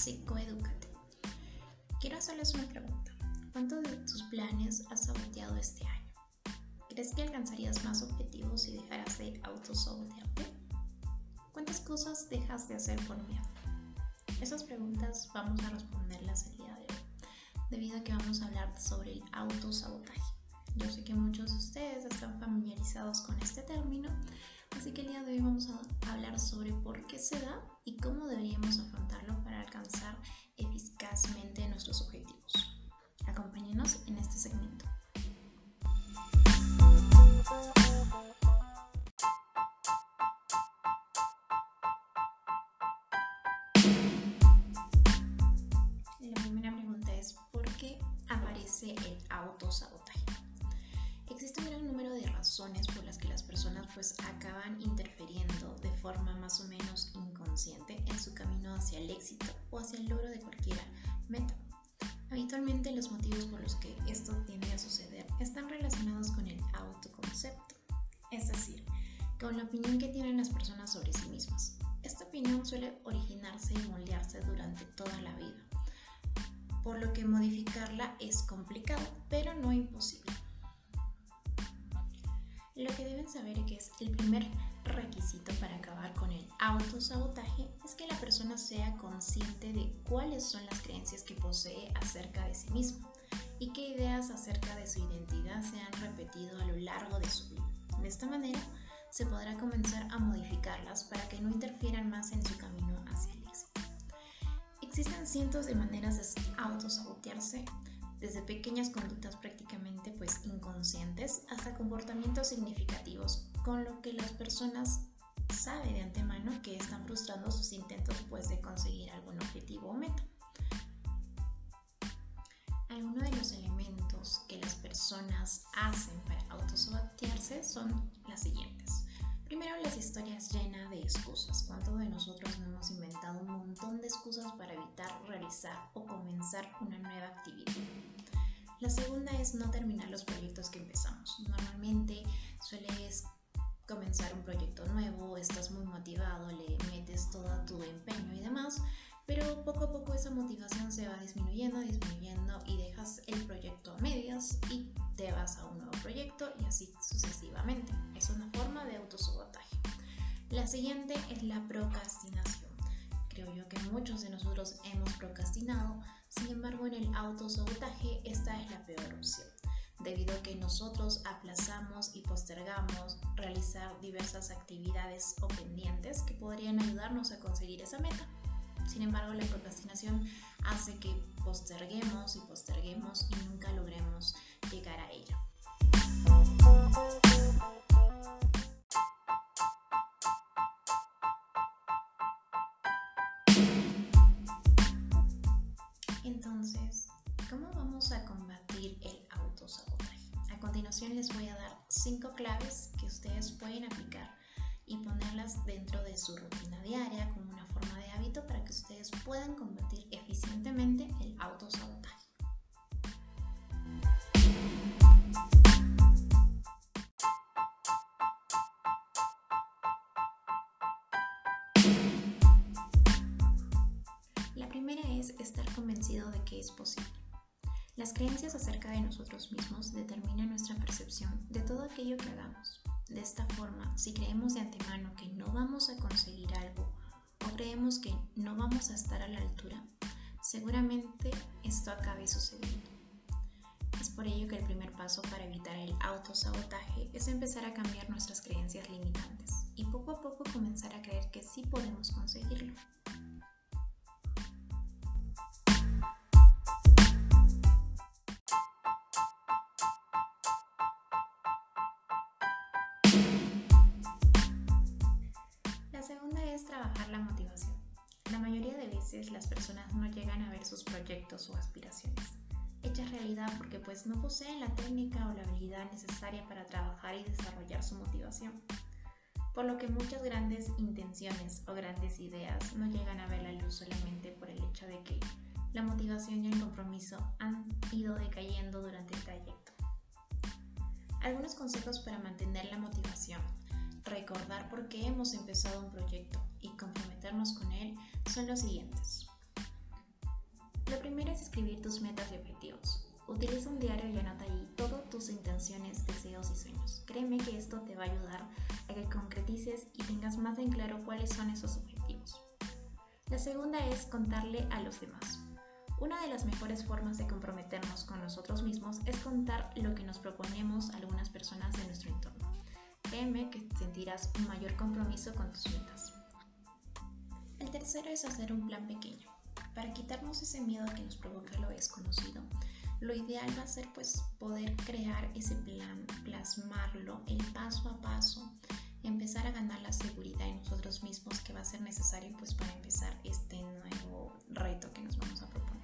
Psicoeducate. Quiero hacerles una pregunta. ¿Cuántos de tus planes has saboteado este año? ¿Crees que alcanzarías más objetivos si dejaras de autosabotearte? ¿Cuántas cosas dejas de hacer por miedo? Esas preguntas vamos a responderlas el día de hoy, debido a que vamos a hablar sobre el autosabotaje. Yo sé que muchos de ustedes están familiarizados con este término, así que el día de hoy vamos a hablar sobre por qué se da y cómo deberíamos afrontarlo nuestros objetivos. Acompáñenos en este segmento. La primera pregunta es ¿por qué aparece el autosabotaje? Existe un gran número de razones por las que las personas pues acaban interfiriendo de forma más o menos inconsciente en su camino hacia el éxito o hacia el logro de cualquier Habitualmente los motivos por los que esto tiende a suceder están relacionados con el autoconcepto, es decir, con la opinión que tienen las personas sobre sí mismas. Esta opinión suele originarse y moldearse durante toda la vida, por lo que modificarla es complicado, pero no imposible. Lo que deben saber es que es el primer requisito para acabar con el autosabotaje que la persona sea consciente de cuáles son las creencias que posee acerca de sí mismo y qué ideas acerca de su identidad se han repetido a lo largo de su vida. De esta manera se podrá comenzar a modificarlas para que no interfieran más en su camino hacia el éxito. Existen cientos de maneras de autosabotearse desde pequeñas conductas prácticamente pues inconscientes hasta comportamientos significativos, con lo que las personas saben de antemano que están frustrando sus intentos pues de conseguir algún objetivo o meta. Algunos de los elementos que las personas hacen para autosabotearse son las siguientes. Primero, las historias llenas de excusas. ¿Cuántos de nosotros no hemos inventado un montón de excusas para evitar realizar o comenzar una nueva actividad? La segunda es no terminar los proyectos que empezamos. Normalmente sueles comenzar un proyecto nuevo, estás muy motivado, le metes todo tu empeño y demás, pero poco a poco esa motivación se va disminuyendo, disminuyendo y dejas el proyecto a medias y te vas a un nuevo proyecto y así sucesivamente. Es una forma de autosabotaje. La siguiente es la procrastinación. Creo yo que muchos de nosotros hemos procrastinado, sin embargo en el autosabotaje esta es la peor opción, debido a que nosotros aplazamos y postergamos realizar diversas actividades o pendientes que podrían ayudarnos a conseguir esa meta. Sin embargo, la procrastinación hace que posterguemos y posterguemos y nunca logremos llegar a ella. Voy a dar cinco claves que ustedes pueden aplicar y ponerlas dentro de su rutina diaria como una forma de hábito para que ustedes puedan combatir eficientemente el autosabotaje. La primera es estar convencido de que es posible. Las creencias acerca de nosotros mismos determinan nuestra percepción de todo aquello que hagamos. De esta forma, si creemos de antemano que no vamos a conseguir algo o creemos que no vamos a estar a la altura, seguramente esto acabe sucediendo. Es por ello que el primer paso para evitar el autosabotaje es empezar a cambiar nuestras creencias limitantes y poco a poco comenzar a creer que sí podemos conseguirlo. Las personas no llegan a ver sus proyectos o aspiraciones hechas realidad porque pues no poseen la técnica o la habilidad necesaria para trabajar y desarrollar su motivación. Por lo que muchas grandes intenciones o grandes ideas no llegan a ver la luz solamente por el hecho de que la motivación y el compromiso han ido decayendo durante el trayecto. Algunos consejos para mantener la motivación recordar por qué hemos empezado un proyecto y comprometernos con él son los siguientes. Lo primero es escribir tus metas y objetivos. Utiliza un diario y anota allí todas tus intenciones, deseos y sueños. Créeme que esto te va a ayudar a que concretices y tengas más en claro cuáles son esos objetivos. La segunda es contarle a los demás. Una de las mejores formas de comprometernos con nosotros mismos es contar lo que nos proponemos a algunas personas de nuestro entorno. Créeme que sentirás un mayor compromiso con tus metas. El tercero es hacer un plan pequeño. Para quitarnos ese miedo que nos provoca lo desconocido, lo ideal va a ser pues poder crear ese plan, plasmarlo, el paso a paso, empezar a ganar la seguridad en nosotros mismos que va a ser necesario pues para empezar este nuevo reto que nos vamos a proponer.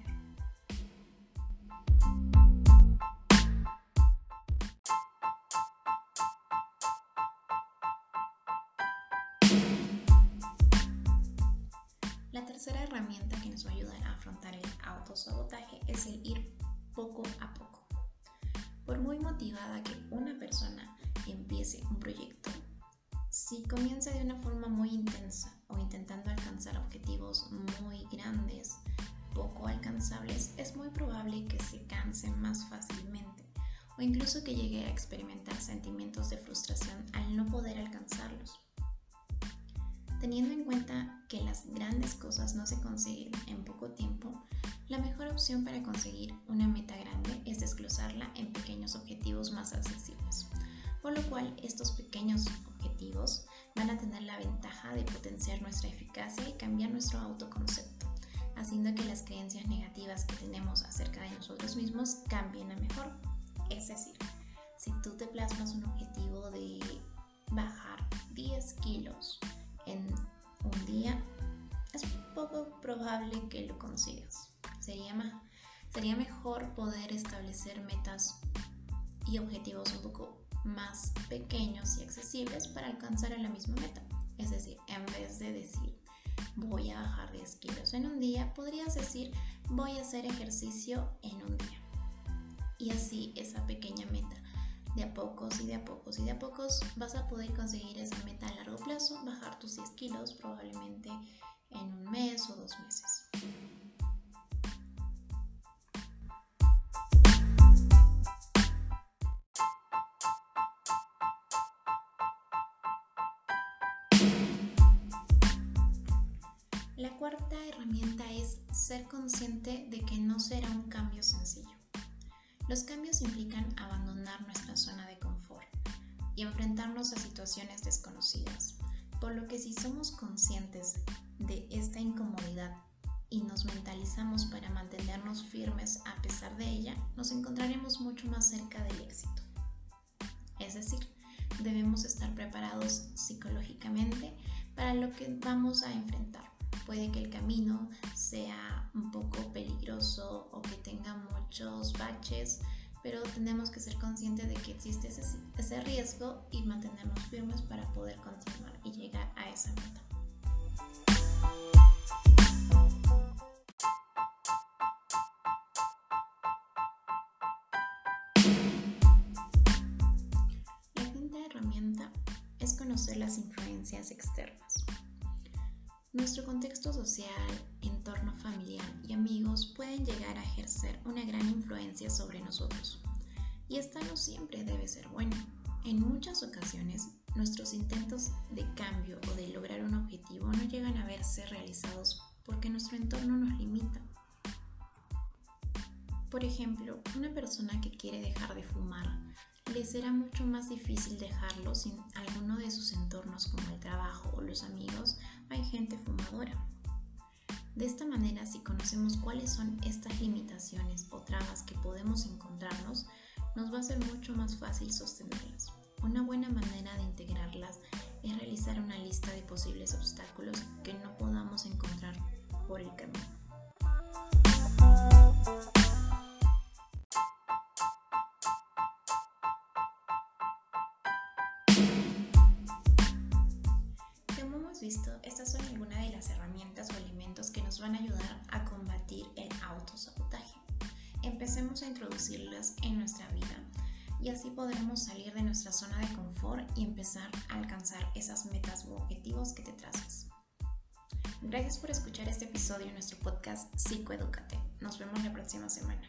Tercera herramienta que nos va a ayudar a afrontar el autosabotaje es el ir poco a poco. Por muy motivada que una persona empiece un proyecto, si comienza de una forma muy intensa o intentando alcanzar objetivos muy grandes, poco alcanzables, es muy probable que se canse más fácilmente o incluso que llegue a experimentar sentimientos de frustración al no poder alcanzarlos. Teniendo en cuenta que las grandes cosas no se consiguen en poco tiempo, la mejor opción para conseguir una meta grande es desglosarla en pequeños objetivos más accesibles, por lo cual estos pequeños objetivos van a tener la ventaja de potenciar nuestra eficacia y cambiar nuestro autoconcepto, haciendo que las creencias negativas que tenemos acerca de nosotros mismos cambien a mejor. Es decir, si tú te plasmas un objetivo de bajar 10 kilos, en un día, es poco probable que lo consigas. Sería, sería mejor poder establecer metas y objetivos un poco más pequeños y accesibles para alcanzar a la misma meta. Es decir, en vez de decir voy a bajar 10 kilos en un día, podrías decir voy a hacer ejercicio en un día. Y así esa pequeña meta de a pocos y de a pocos y de a pocos vas a poder conseguir esa meta a largo plazo, bajar tus 10 kilos probablemente en un mes o dos meses. La cuarta herramienta es ser consciente de que no será un cambio sencillo. Los cambios implican abandonar nuestra zona de confort y enfrentarnos a situaciones desconocidas, por lo que si somos conscientes de esta incomodidad y nos mentalizamos para mantenernos firmes a pesar de ella, nos encontraremos mucho más cerca del éxito. Es decir, debemos estar preparados psicológicamente para lo que vamos a enfrentar. Puede que el camino sea un poco peligroso o que tenga muchos baches, pero tenemos que ser conscientes de que existe ese, riesgo y mantenernos firmes para poder continuar y llegar a esa meta. La quinta herramienta es conocer las influencias externas. Nuestro contexto social, entorno familiar y amigos pueden llegar a ejercer una gran influencia sobre nosotros. Y esta no siempre debe ser buena. En muchas ocasiones, nuestros intentos de cambio o de lograr un objetivo no llegan a verse realizados porque nuestro entorno nos limita. Por ejemplo, una persona que quiere dejar de fumar le será mucho más difícil dejarlo sin alguno de sus entornos como el trabajo o los amigos gente fumadora. De esta manera, si conocemos cuáles son estas limitaciones o trabas que podemos encontrarnos, nos va a ser mucho más fácil sostenerlas. Una buena manera de integrarlas es realizar una lista de posibles obstáculos que no podamos encontrar por el camino. A introducirlas en nuestra vida y así podremos salir de nuestra zona de confort y empezar a alcanzar esas metas u objetivos que te trazas. Gracias por escuchar este episodio en nuestro podcast Psicoeducate. Nos vemos la próxima semana.